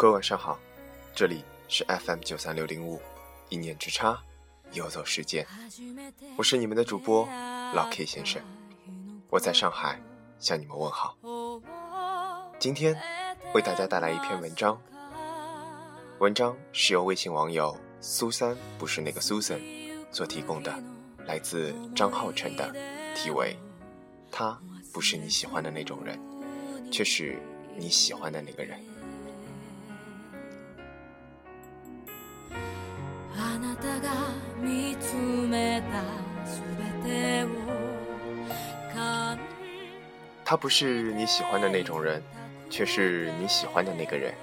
各位晚上好，这里是 FM 九三六零五，一念之差，游走时间，我是你们的主播老 K 先生，我在上海向你们问好。今天为大家带来一篇文章，文章是由微信网友苏三不是那个 Susan 所提供的，来自张浩辰的，题为“他不是你喜欢的那种人，却是你喜欢的那个人”。他不是你喜欢的那种人，却是你喜欢的那个人。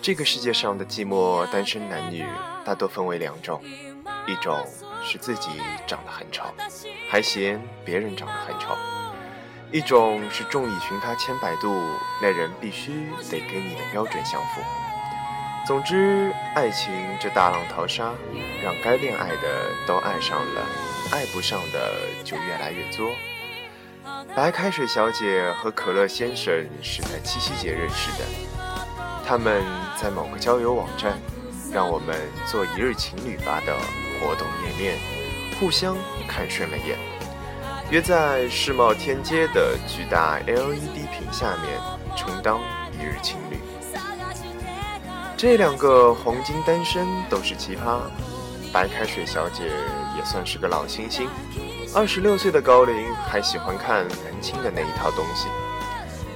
这个世界上的寂寞单身男女大多分为两种，一种是自己长得很丑，还嫌别人长得很丑；一种是众里寻他千百度，那人必须得跟你的标准相符。总之，爱情这大浪淘沙，让该恋爱的都爱上了，爱不上的就越来越作。白开水小姐和可乐先生是在七夕节认识的，他们在某个交友网站“让我们做一日情侣吧”的活动页面互相看顺了眼，约在世贸天阶的巨大 LED 屏下面充当一日情侣。这两个黄金单身都是奇葩，白开水小姐也算是个老星星，二十六岁的高龄还喜欢看文青的那一套东西，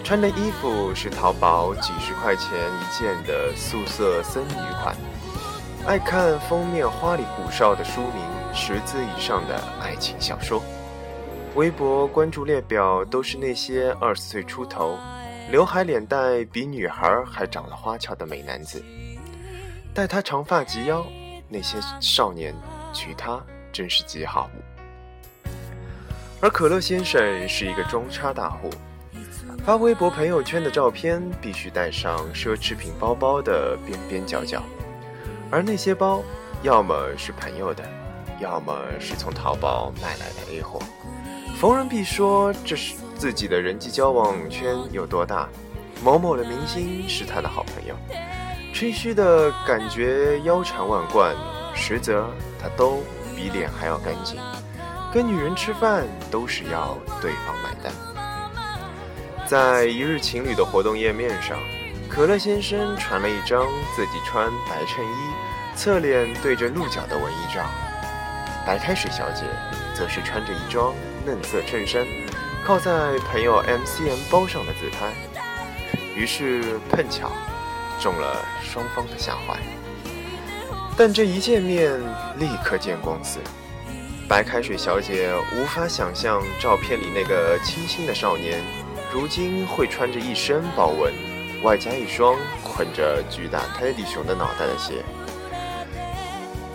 穿的衣服是淘宝几十块钱一件的素色森女款，爱看封面花里胡哨的书名十字以上的爱情小说，微博关注列表都是那些二十岁出头。刘海脸蛋比女孩还长了花俏的美男子，待他长发及腰，那些少年娶她真是极好。而可乐先生是一个装叉大户，发微博朋友圈的照片必须带上奢侈品包包的边边角角，而那些包要么是朋友的，要么是从淘宝买来的 A 货，逢人必说这是。自己的人际交往圈有多大？某某的明星是他的好朋友，吹嘘的感觉腰缠万贯，实则他都比脸还要干净。跟女人吃饭都是要对方买单。在一日情侣的活动页面上，可乐先生传了一张自己穿白衬衣、侧脸对着鹿角的文艺照，白开水小姐则是穿着一双嫩色衬衫。靠在朋友 MCM 包上的自拍，于是碰巧中了双方的下怀。但这一见面立刻见光死，白开水小姐无法想象照片里那个清新的少年，如今会穿着一身豹纹，外加一双捆着巨大泰迪熊的脑袋的鞋。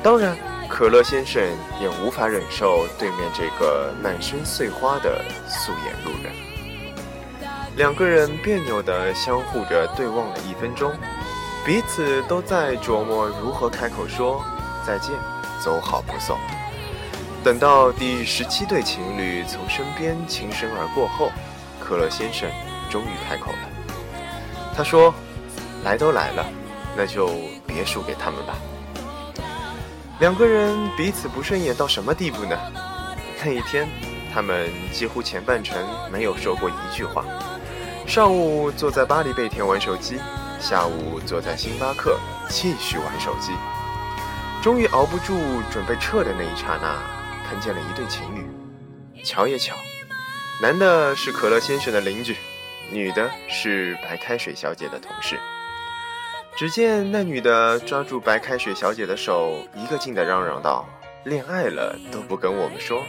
当然。可乐先生也无法忍受对面这个满身碎花的素颜路人，两个人别扭地相互着对望了一分钟，彼此都在琢磨如何开口说再见，走好不送。等到第十七对情侣从身边轻身而过后，可乐先生终于开口了，他说：“来都来了，那就别输给他们吧。”两个人彼此不顺眼到什么地步呢？那一天，他们几乎前半程没有说过一句话。上午坐在巴黎贝甜玩手机，下午坐在星巴克继续玩手机。终于熬不住，准备撤的那一刹那，看见了一对情侣。巧也巧，男的是可乐先生的邻居，女的是白开水小姐的同事。只见那女的抓住白开水小姐的手，一个劲地嚷嚷道：“恋爱了都不跟我们说。”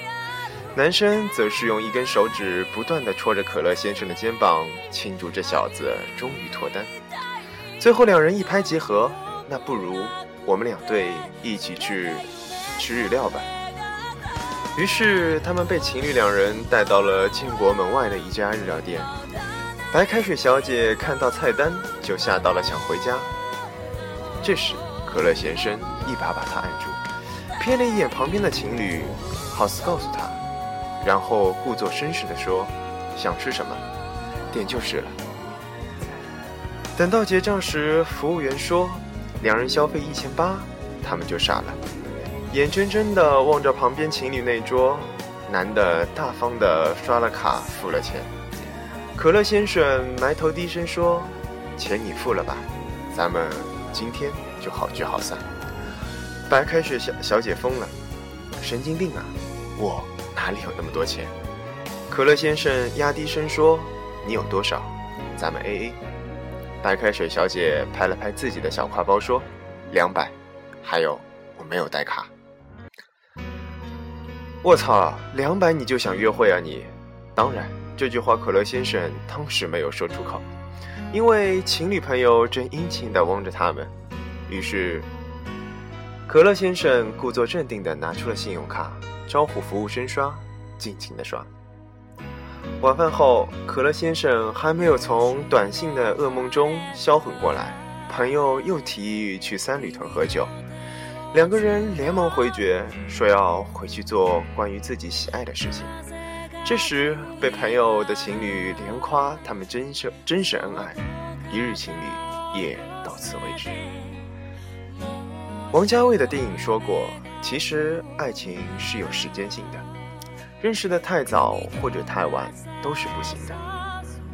男生则是用一根手指不断地戳着可乐先生的肩膀，庆祝这小子终于脱单。最后两人一拍即合：“那不如我们两队一起去吃日料吧。”于是他们被情侣两人带到了建国门外的一家日料店。白开水小姐看到菜单就吓到了，想回家。这时，可乐先生一把把她按住，瞥了一眼旁边的情侣，好似告诉她，然后故作绅士地说：“想吃什么，点就是了。”等到结账时，服务员说两人消费一千八，他们就傻了，眼睁睁地望着旁边情侣那桌，男的大方地刷了卡付了钱。可乐先生埋头低声说：“钱你付了吧，咱们今天就好聚好散。”白开水小小姐疯了，神经病啊！我哪里有那么多钱？可乐先生压低声说：“你有多少？咱们 A A。”白开水小姐拍了拍自己的小挎包说：“两百，还有我没有带卡。”我操，两百你就想约会啊你？当然，这句话可乐先生当时没有说出口，因为情侣朋友正殷勤地望着他们，于是。可乐先生故作镇定地拿出了信用卡，招呼服务生刷，尽情地刷。晚饭后，可乐先生还没有从短信的噩梦中销魂过来，朋友又提议去三里屯喝酒，两个人连忙回绝，说要回去做关于自己喜爱的事情。这时，被朋友的情侣连夸他们真是真是恩爱，一日情侣也到此为止。王家卫的电影说过：“其实爱情是有时间性的，认识的太早或者太晚都是不行的。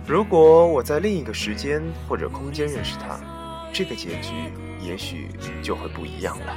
如果我在另一个时间或者空间认识他，这个结局也许就会不一样了。”“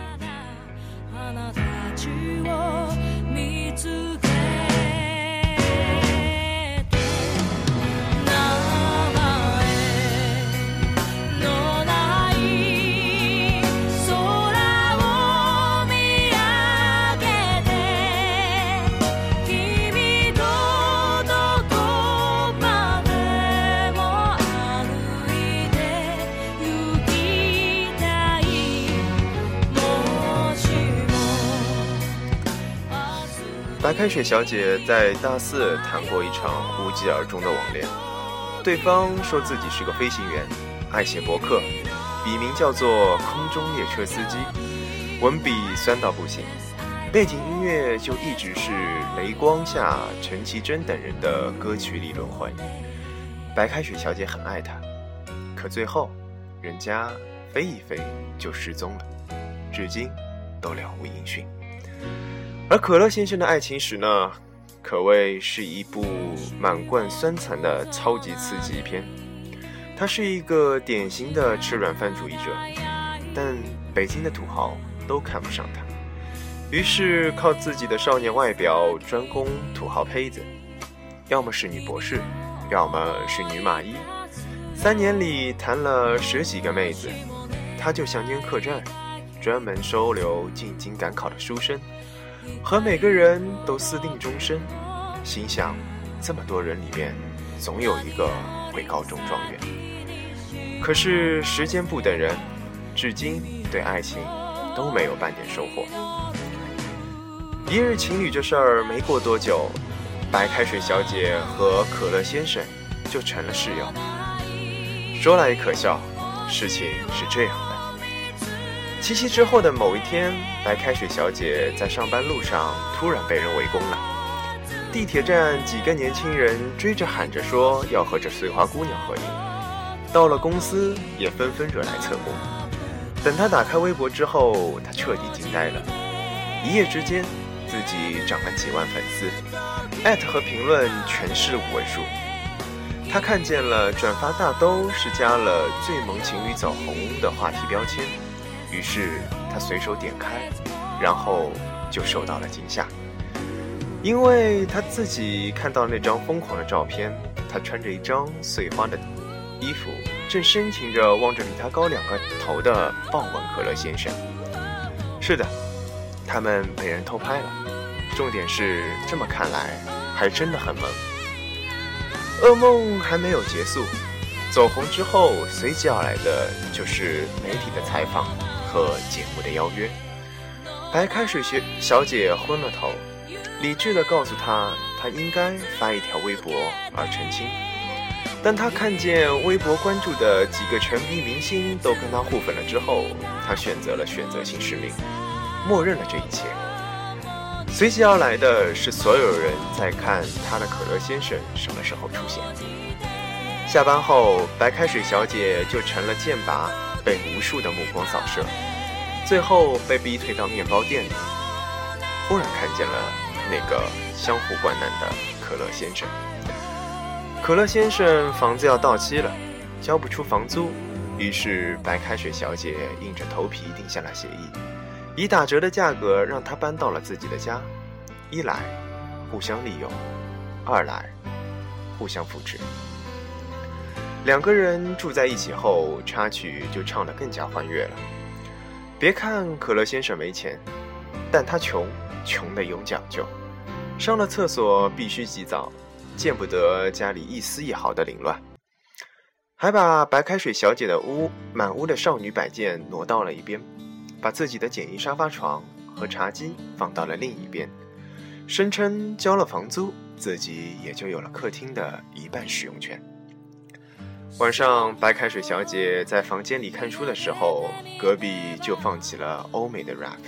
白开水小姐在大四谈过一场无疾而终的网恋，对方说自己是个飞行员，爱写博客，笔名叫做“空中列车司机”，文笔酸到不行，背景音乐就一直是雷光下陈绮贞等人的歌曲里轮回。白开水小姐很爱他，可最后，人家飞一飞就失踪了，至今都了无音讯。而可乐先生的爱情史呢，可谓是一部满贯酸惨的超级刺激片。他是一个典型的吃软饭主义者，但北京的土豪都看不上他，于是靠自己的少年外表专攻土豪胚子，要么是女博士，要么是女马衣。三年里谈了十几个妹子，他就像间客栈，专门收留进京赶考的书生。和每个人都私定终身，心想，这么多人里面，总有一个会高中状元。可是时间不等人，至今对爱情都没有半点收获。一日情侣这事儿没过多久，白开水小姐和可乐先生就成了室友。说来也可笑，事情是这样。七夕之后的某一天，白开水小姐在上班路上突然被人围攻了。地铁站几个年轻人追着喊着说要和这碎花姑娘合影。到了公司也纷纷惹来侧目。等她打开微博之后，她彻底惊呆了。一夜之间，自己涨了几万粉丝，艾特和评论全是五位数。她看见了转发大都是加了“最萌情侣走红”的话题标签。于是他随手点开，然后就受到了惊吓，因为他自己看到那张疯狂的照片，他穿着一张碎花的衣服，正深情着望着比他高两个头的豹纹可乐先生。是的，他们被人偷拍了。重点是，这么看来，还真的很萌。噩梦还没有结束，走红之后，随即而来的就是媒体的采访。和节目的邀约，白开水学小姐昏了头，理智的告诉她，她应该发一条微博而澄清。当她看见微博关注的几个沉迷明星都跟她互粉了之后，她选择了选择性失明，默认了这一切。随即而来的是所有人在看他的可乐先生什么时候出现。下班后，白开水小姐就成了剑拔，被无数的目光扫射，最后被逼退到面包店里。忽然看见了那个相互关难的可乐先生。可乐先生房子要到期了，交不出房租，于是白开水小姐硬着头皮定下了协议，以打折的价格让他搬到了自己的家。一来，互相利用；二来，互相扶持。两个人住在一起后，插曲就唱得更加欢悦了。别看可乐先生没钱，但他穷，穷的有讲究。上了厕所必须洗澡，见不得家里一丝一毫的凌乱。还把白开水小姐的屋满屋的少女摆件挪到了一边，把自己的简易沙发床和茶几放到了另一边，声称交了房租，自己也就有了客厅的一半使用权。晚上，白开水小姐在房间里看书的时候，隔壁就放起了欧美的 rap。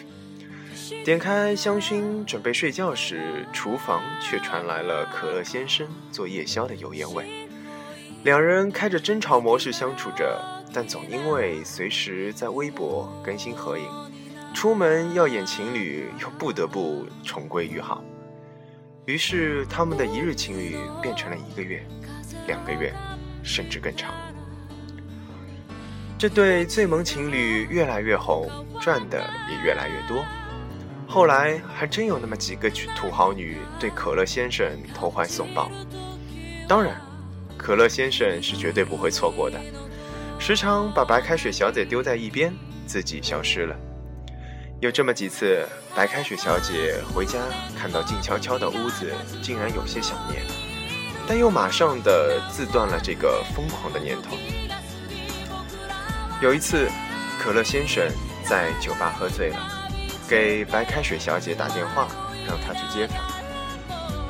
点开香薰准备睡觉时，厨房却传来了可乐先生做夜宵的油烟味。两人开着争吵模式相处着，但总因为随时在微博更新合影，出门要演情侣，又不得不重归于好。于是，他们的一日情侣变成了一个月、两个月。甚至更长。这对最萌情侣越来越红，赚的也越来越多。后来还真有那么几个土豪女对可乐先生投怀送抱。当然，可乐先生是绝对不会错过的，时常把白开水小姐丢在一边，自己消失了。有这么几次，白开水小姐回家看到静悄悄的屋子，竟然有些想念。但又马上的自断了这个疯狂的念头。有一次，可乐先生在酒吧喝醉了，给白开水小姐打电话，让她去接他。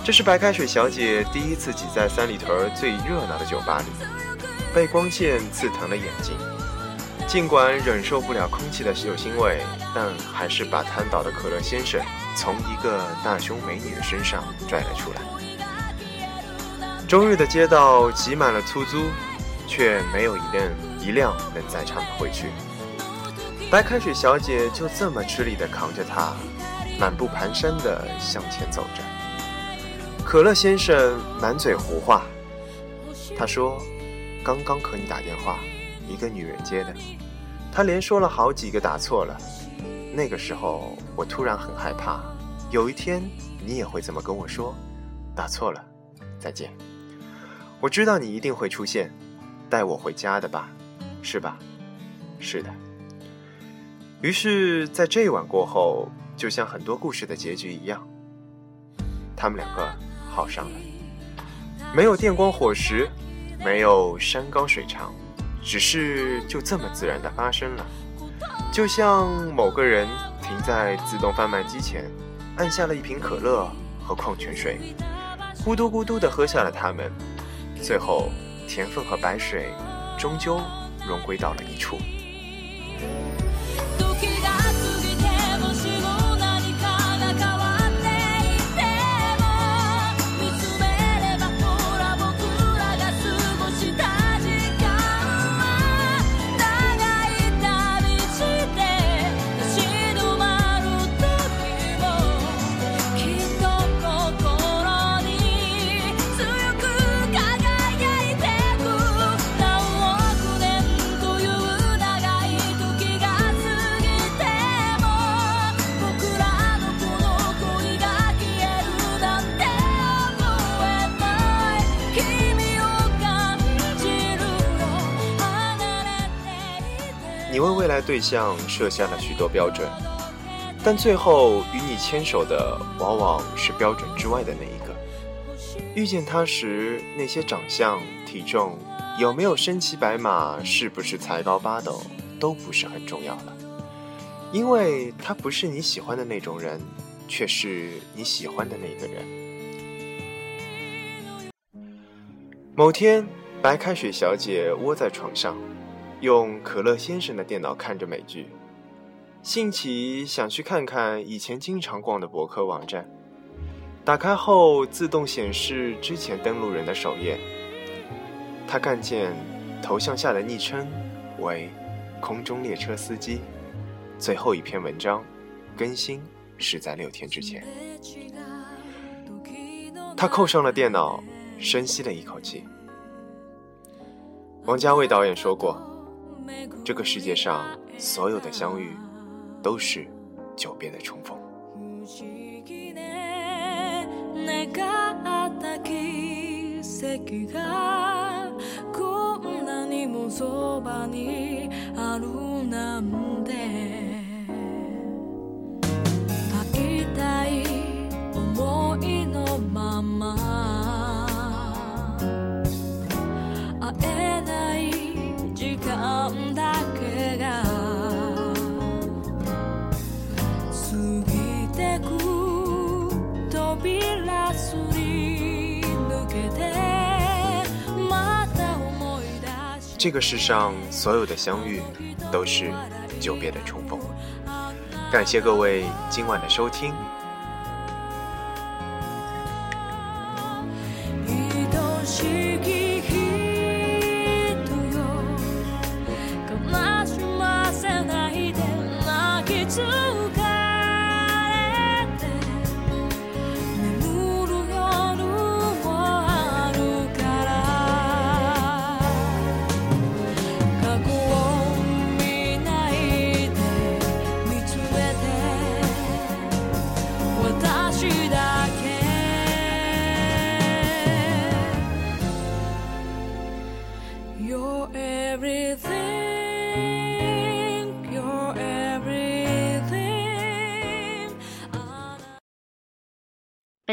这是白开水小姐第一次挤在三里屯最热闹的酒吧里，被光线刺疼了眼睛。尽管忍受不了空气的酒腥味，但还是把瘫倒的可乐先生从一个大胸美女的身上拽了出来。周日的街道挤满了出租，却没有一辆一辆能载他们回去。白开水小姐就这么吃力地扛着他，满步蹒跚地向前走着。可乐先生满嘴胡话，他说：“刚刚和你打电话，一个女人接的。”他连说了好几个打错了。那个时候我突然很害怕，有一天你也会这么跟我说：“打错了，再见。”我知道你一定会出现，带我回家的吧，是吧？是的。于是，在这一晚过后，就像很多故事的结局一样，他们两个好上了。没有电光火石，没有山高水长，只是就这么自然的发生了。就像某个人停在自动贩卖机前，按下了一瓶可乐和矿泉水，咕嘟咕嘟的喝下了它们。最后，田凤和白水终究融归到了一处。对象设下了许多标准，但最后与你牵手的往往是标准之外的那一个。遇见他时，那些长相、体重、有没有身骑白马、是不是才高八斗，都不是很重要了，因为他不是你喜欢的那种人，却是你喜欢的那个人。某天，白开水小姐窝在床上。用可乐先生的电脑看着美剧，兴起想去看看以前经常逛的博客网站。打开后自动显示之前登录人的首页。他看见头像下的昵称为“空中列车司机”，最后一篇文章更新是在六天之前。他扣上了电脑，深吸了一口气。王家卫导演说过：“这个世界上所有的相遇，都是久别的重逢。”这个世上所有的相遇，都是久别的重逢。感谢各位今晚的收听。